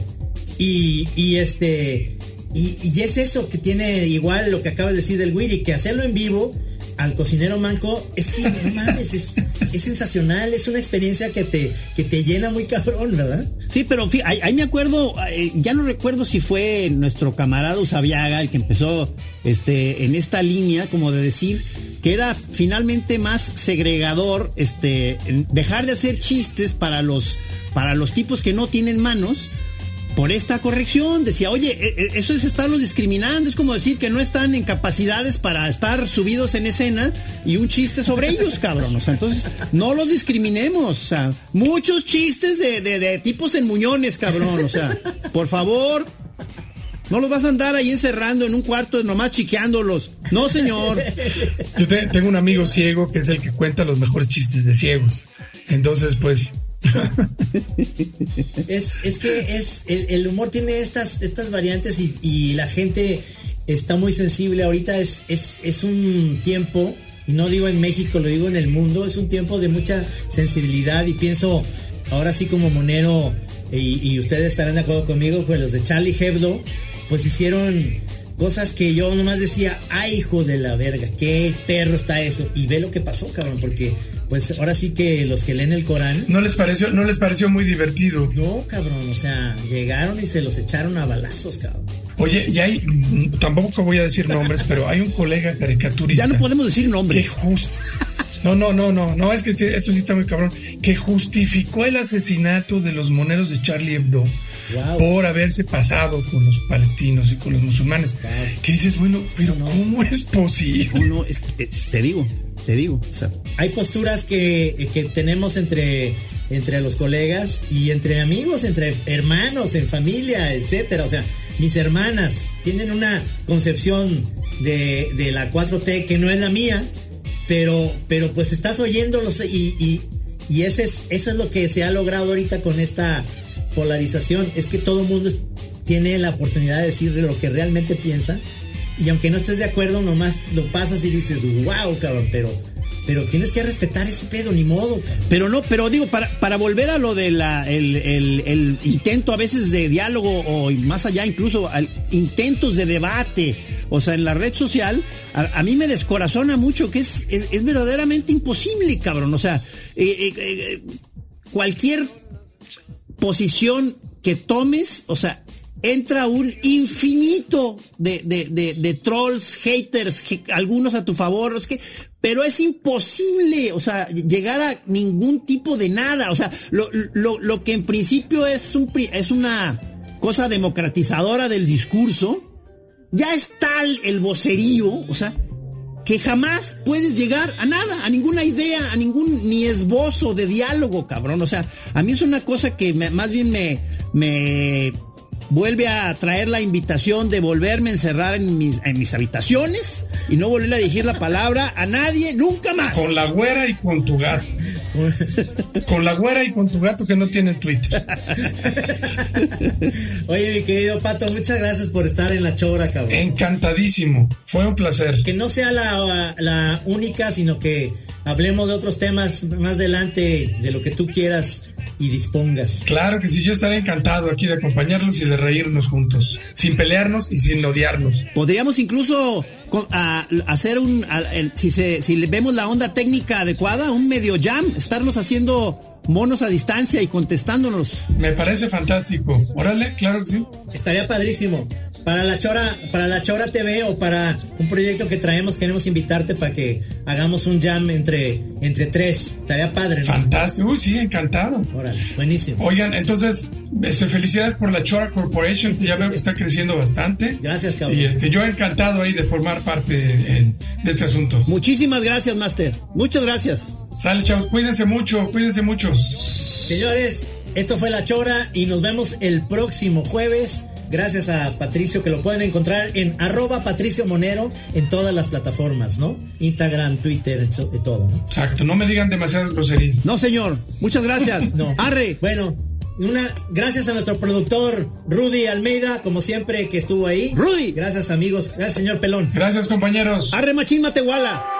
Y, este, y, es eso que tiene igual lo que acabas de decir del Wiri, que hacerlo en vivo al cocinero manco es que no mames, es, sensacional, es una experiencia que te, que te llena muy cabrón, ¿verdad? Sí, pero ahí, me acuerdo, eh, ya no recuerdo si fue nuestro camarada Usabiaga el que empezó este, en esta línea, como de decir que era finalmente más segregador, este, dejar de hacer chistes para los, para los tipos que no tienen manos por esta corrección. Decía, oye, e, e, eso es estarlos discriminando, es como decir que no están en capacidades para estar subidos en escena y un chiste sobre ellos, cabrón. O sea, entonces, no los discriminemos. O sea, muchos chistes de, de, tipos en muñones, cabrón. O sea, por favor, no los vas a andar ahí encerrando en un cuarto nomás chiqueándolos. No, señor. Yo tengo un amigo ciego que es el que cuenta los mejores chistes de ciegos. Entonces, pues, es, es, que es el, humor tiene estas, estas variantes y, la gente está muy sensible. Ahorita es, es, es un tiempo, y no digo en México, lo digo en el mundo, es un tiempo de mucha sensibilidad y pienso, ahora sí como monero, y, ustedes estarán de acuerdo conmigo, pues los de Charlie Hebdo, pues hicieron cosas que yo nomás decía, ay hijo de la verga, qué perro está eso. Y ve lo que pasó, cabrón, porque pues ahora sí que los que leen el Corán. No les pareció, no les pareció muy divertido. No, cabrón, o sea, llegaron y se los echaron a balazos, cabrón. Oye, y hay, tampoco voy a decir nombres, pero hay un colega caricaturista. Ya no podemos decir nombres. Que justo. No, no, no, no, no, es que esto sí está muy cabrón. Que justificó el asesinato de los moneros de Charlie Hebdo. Por haberse pasado con los palestinos y con los musulmanes. Que dices, bueno, pero ¿cómo es posible? No, te digo, te digo. Hay posturas que, que, tenemos entre, entre los colegas y entre amigos, entre hermanos, en familia, etcétera. O sea, mis hermanas tienen una concepción de, de la 4T que no es la mía, pero, pero pues estás oyéndolos y, y, y ese es, eso es lo que se ha logrado ahorita con esta polarización. Es que todo el mundo tiene la oportunidad de decirle lo que realmente piensa y aunque no estés de acuerdo, nomás lo pasas y dices, wow, cabrón, pero, pero tienes que respetar ese pedo, ni modo. Pero no, pero digo, para, para volver a lo del el, el, intento a veces de diálogo o más allá incluso intentos de debate, o sea, en la red social, a, mí me descorazona mucho que es, es, verdaderamente imposible, cabrón. O sea, eh, eh, eh, cualquier posición que tomes, o sea, entra un infinito de, de, de, trolls, haters, algunos a tu favor, es que, pero es imposible, o sea, llegar a ningún tipo de nada, o sea, lo, lo, lo que en principio es, un, es una cosa democratizadora del discurso, ya está el vocerío, o sea, que jamás puedes llegar a nada, a ninguna idea, a ningún ni esbozo de diálogo, cabrón. O sea, a mí es una cosa que más bien me, me vuelve a traer la invitación de volverme a encerrar en mis, en mis habitaciones y no volver a dirigir la palabra a nadie nunca más. Con la güera y con tu gato. Con la güera y con tu gato que no tiene Twitter. Oye, mi querido Pato, muchas gracias por estar en la chora, cabrón. Encantadísimo. Fue un placer. Que no sea la, la única, sino que hablemos de otros temas más adelante, de lo que tú quieras y dispongas. Claro que sí, yo estaré encantado aquí de acompañarlos y de reírnos juntos, sin pelearnos y sin odiarnos. Podríamos incluso a- hacer un, si, se, si vemos la onda técnica adecuada, un medio jam, estarnos haciendo monos a distancia y contestándonos. Me parece fantástico. Órale, claro que sí. Estaría padrísimo. Para la Chora, para la Chora TV o para un proyecto que traemos, queremos invitarte para que hagamos un jam entre, entre tres. Estaría padre, ¿no? Fantástico. Uy, sí, encantado. Órale, buenísimo. Oigan, entonces, este, felicidades por la Chora Corporation, que ya veo que está creciendo bastante. Gracias, cabrón. Y este, yo encantado ahí de formar parte en- de este asunto. Muchísimas gracias, Master. Muchas gracias. Sale, chavos, cuídense mucho, cuídense mucho. Señores, esto fue La Chora y nos vemos el próximo jueves. Gracias a Patricio, que lo pueden encontrar en arroba Patricio Monero en todas las plataformas, ¿no? Instagram, Twitter, de todo, ¿no? Exacto, no me digan demasiadas groserías. No, señor. Muchas gracias. No. Arre. Bueno, una, gracias a nuestro productor Rudy Almeida, como siempre que estuvo ahí. Rudy. Gracias amigos, gracias señor Pelón. Gracias, compañeros. Arre machín matehuala.